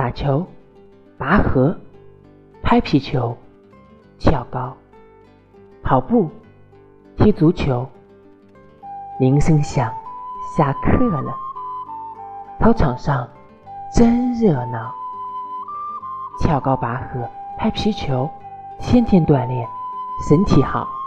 打球拔河拍皮球跳高跑步踢足球。铃声响下课了。操场上真热闹。跳高拔河拍皮球天天锻炼身体好。